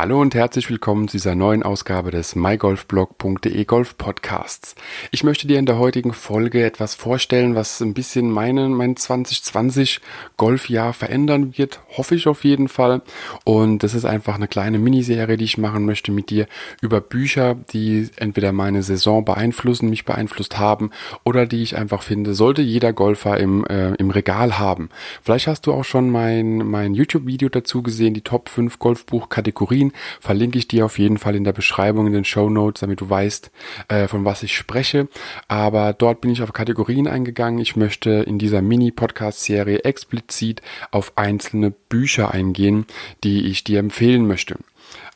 Hallo und herzlich willkommen zu dieser neuen Ausgabe des mygolfblog.de Golf Podcasts. Ich möchte dir in der heutigen Folge etwas vorstellen, was ein bisschen meinen, mein 2020 Golfjahr verändern wird, hoffe ich auf jeden Fall. Und das ist einfach eine kleine Miniserie, die ich machen möchte mit dir über Bücher, die entweder meine Saison beeinflussen, mich beeinflusst haben oder die ich einfach finde, sollte jeder Golfer im, äh, im Regal haben. Vielleicht hast du auch schon mein, mein YouTube-Video dazu gesehen, die Top 5 Golfbuch-Kategorien Verlinke ich dir auf jeden Fall in der Beschreibung, in den Show Notes, damit du weißt, äh, von was ich spreche. Aber dort bin ich auf Kategorien eingegangen. Ich möchte in dieser Mini-Podcast-Serie explizit auf einzelne Bücher eingehen, die ich dir empfehlen möchte.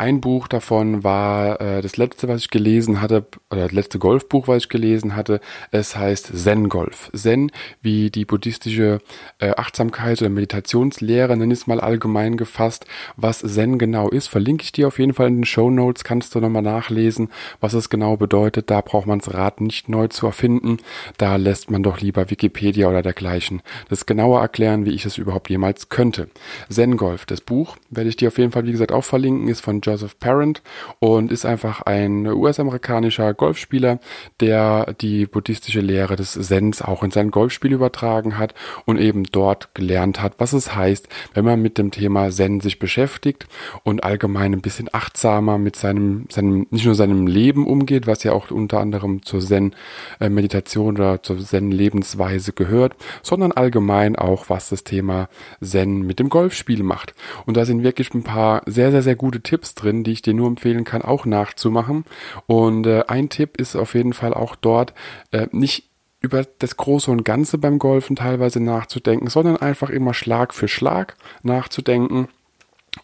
Ein Buch davon war äh, das letzte, was ich gelesen hatte, oder das letzte Golfbuch, was ich gelesen hatte. Es heißt Zen Golf. Zen, wie die buddhistische äh, Achtsamkeits- oder Meditationslehre, nenn es mal allgemein gefasst. Was Zen genau ist, verlinke ich dir auf jeden Fall in den Show Notes. Kannst du nochmal nachlesen, was es genau bedeutet. Da braucht man das Rad nicht neu zu erfinden. Da lässt man doch lieber Wikipedia oder dergleichen das genauer erklären, wie ich es überhaupt jemals könnte. Zen Golf, das Buch, werde ich dir auf jeden Fall, wie gesagt, auch verlinken, ist von Joseph Parent und ist einfach ein US-amerikanischer Golfspieler, der die buddhistische Lehre des Sens auch in sein Golfspiel übertragen hat und eben dort gelernt hat, was es heißt, wenn man mit dem Thema Zen sich beschäftigt und allgemein ein bisschen achtsamer mit seinem, seinem nicht nur seinem Leben umgeht, was ja auch unter anderem zur Zen-Meditation oder zur Zen-Lebensweise gehört, sondern allgemein auch, was das Thema Zen mit dem Golfspiel macht. Und da sind wirklich ein paar sehr, sehr, sehr gute Tipps drin, die ich dir nur empfehlen kann, auch nachzumachen. Und äh, ein Tipp ist auf jeden Fall auch dort äh, nicht über das Große und Ganze beim Golfen teilweise nachzudenken, sondern einfach immer Schlag für Schlag nachzudenken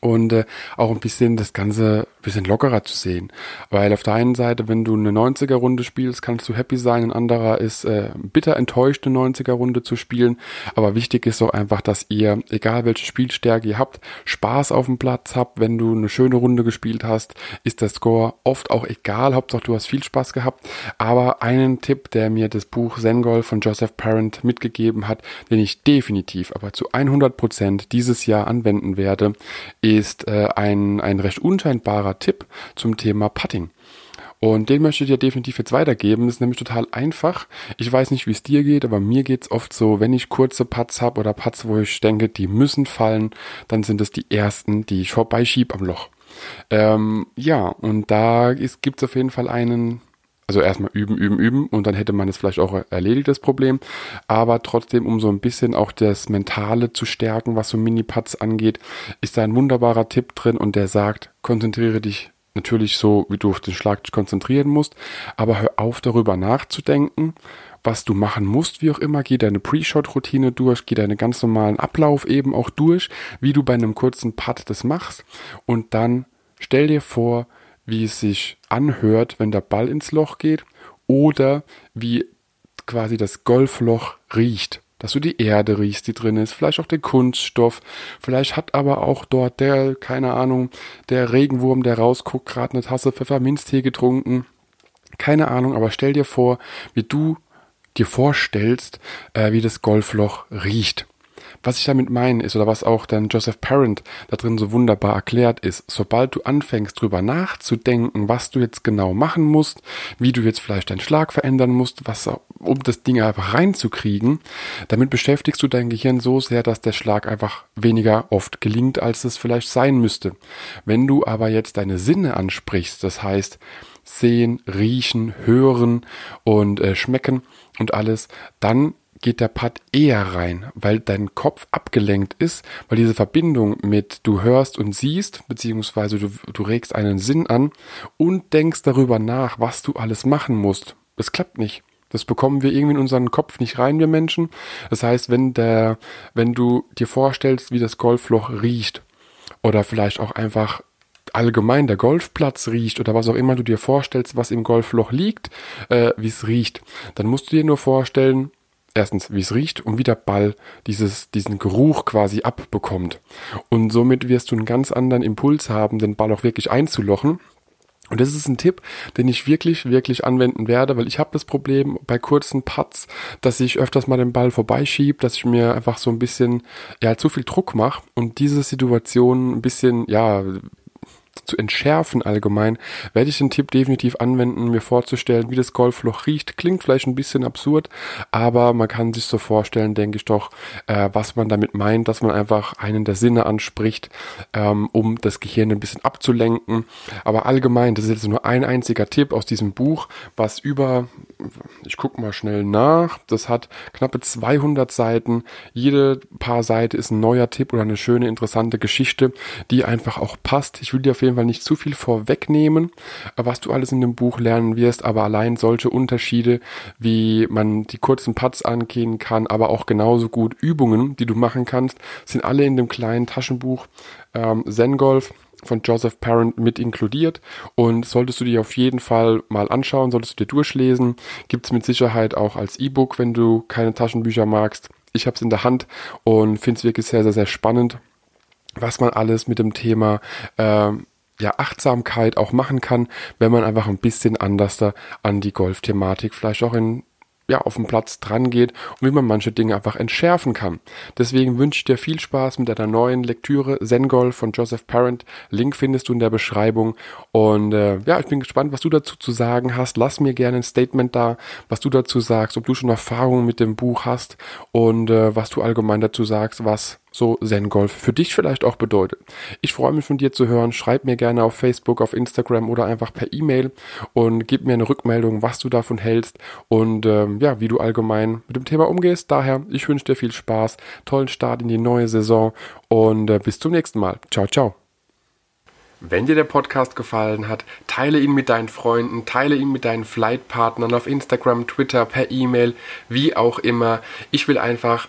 und äh, auch ein bisschen das Ganze bisschen lockerer zu sehen. Weil auf der einen Seite, wenn du eine 90er-Runde spielst, kannst du happy sein, ein anderer ist äh, bitter enttäuscht, eine 90er-Runde zu spielen. Aber wichtig ist auch einfach, dass ihr, egal welche Spielstärke ihr habt, Spaß auf dem Platz habt. Wenn du eine schöne Runde gespielt hast, ist der Score oft auch egal. Hauptsache du hast viel Spaß gehabt. Aber einen Tipp, der mir das Buch Zen Golf von Joseph Parent mitgegeben hat, den ich definitiv, aber zu 100 Prozent dieses Jahr anwenden werde, ist äh, ein, ein recht unscheinbarer Tipp zum Thema Putting. Und den möchte ich dir definitiv jetzt weitergeben. Das ist nämlich total einfach. Ich weiß nicht, wie es dir geht, aber mir geht's oft so, wenn ich kurze Putts habe oder Putts, wo ich denke, die müssen fallen, dann sind es die ersten, die ich vorbeischieb am Loch. Ähm, ja, und da gibt es auf jeden Fall einen also erstmal üben, üben, üben und dann hätte man es vielleicht auch erledigt, das Problem. Aber trotzdem, um so ein bisschen auch das Mentale zu stärken, was so Mini-Pads angeht, ist da ein wunderbarer Tipp drin und der sagt, konzentriere dich natürlich so, wie du auf den Schlag dich konzentrieren musst, aber hör auf darüber nachzudenken, was du machen musst, wie auch immer, geh deine Pre-Shot-Routine durch, geh deinen ganz normalen Ablauf eben auch durch, wie du bei einem kurzen Putt das machst und dann stell dir vor, wie es sich anhört, wenn der Ball ins Loch geht oder wie quasi das Golfloch riecht. Dass du die Erde riechst, die drin ist, vielleicht auch der Kunststoff, vielleicht hat aber auch dort der, keine Ahnung, der Regenwurm, der rausguckt, gerade eine Tasse Pfefferminztee getrunken. Keine Ahnung, aber stell dir vor, wie du dir vorstellst, äh, wie das Golfloch riecht. Was ich damit meine ist, oder was auch dann Joseph Parent da drin so wunderbar erklärt ist, sobald du anfängst drüber nachzudenken, was du jetzt genau machen musst, wie du jetzt vielleicht deinen Schlag verändern musst, was, um das Ding einfach reinzukriegen, damit beschäftigst du dein Gehirn so sehr, dass der Schlag einfach weniger oft gelingt, als es vielleicht sein müsste. Wenn du aber jetzt deine Sinne ansprichst, das heißt, sehen, riechen, hören und äh, schmecken und alles, dann geht der Putt eher rein, weil dein Kopf abgelenkt ist, weil diese Verbindung mit du hörst und siehst, beziehungsweise du, du regst einen Sinn an und denkst darüber nach, was du alles machen musst. Das klappt nicht. Das bekommen wir irgendwie in unseren Kopf nicht rein, wir Menschen. Das heißt, wenn der, wenn du dir vorstellst, wie das Golfloch riecht, oder vielleicht auch einfach allgemein der Golfplatz riecht oder was auch immer du dir vorstellst, was im Golfloch liegt, äh, wie es riecht, dann musst du dir nur vorstellen, erstens, wie es riecht und wie der Ball dieses, diesen Geruch quasi abbekommt. Und somit wirst du einen ganz anderen Impuls haben, den Ball auch wirklich einzulochen. Und das ist ein Tipp, den ich wirklich, wirklich anwenden werde, weil ich habe das Problem bei kurzen Putts, dass ich öfters mal den Ball vorbeischiebe, dass ich mir einfach so ein bisschen, ja, zu viel Druck mache und diese Situation ein bisschen, ja, zu entschärfen allgemein, werde ich den Tipp definitiv anwenden, mir vorzustellen, wie das Golfloch riecht. Klingt vielleicht ein bisschen absurd, aber man kann sich so vorstellen, denke ich doch, äh, was man damit meint, dass man einfach einen der Sinne anspricht, ähm, um das Gehirn ein bisschen abzulenken. Aber allgemein, das ist jetzt nur ein einziger Tipp aus diesem Buch, was über, ich gucke mal schnell nach, das hat knappe 200 Seiten. Jede paar Seite ist ein neuer Tipp oder eine schöne, interessante Geschichte, die einfach auch passt. Ich will dir auf jeden Fall nicht zu viel vorwegnehmen, was du alles in dem Buch lernen wirst, aber allein solche Unterschiede, wie man die kurzen Putts angehen kann, aber auch genauso gut Übungen, die du machen kannst, sind alle in dem kleinen Taschenbuch ähm, Zen Golf von Joseph Parent mit inkludiert. Und solltest du dir auf jeden Fall mal anschauen, solltest du dir durchlesen, gibt es mit Sicherheit auch als E-Book, wenn du keine Taschenbücher magst. Ich habe es in der Hand und finde es wirklich sehr, sehr, sehr spannend, was man alles mit dem Thema äh, ja, Achtsamkeit auch machen kann, wenn man einfach ein bisschen anders da an die Golfthematik vielleicht auch in ja, auf dem Platz dran geht und wie man manche Dinge einfach entschärfen kann. Deswegen wünsche ich dir viel Spaß mit deiner neuen Lektüre Zen Golf von Joseph Parent. Link findest du in der Beschreibung. Und äh, ja, ich bin gespannt, was du dazu zu sagen hast. Lass mir gerne ein Statement da, was du dazu sagst, ob du schon Erfahrungen mit dem Buch hast und äh, was du allgemein dazu sagst, was so Zen Golf für dich vielleicht auch bedeutet. Ich freue mich von dir zu hören. Schreib mir gerne auf Facebook, auf Instagram oder einfach per E-Mail und gib mir eine Rückmeldung, was du davon hältst und ähm, ja, wie du allgemein mit dem Thema umgehst. Daher, ich wünsche dir viel Spaß, tollen Start in die neue Saison und äh, bis zum nächsten Mal. Ciao, ciao. Wenn dir der Podcast gefallen hat, teile ihn mit deinen Freunden, teile ihn mit deinen Flightpartnern auf Instagram, Twitter, per E-Mail, wie auch immer. Ich will einfach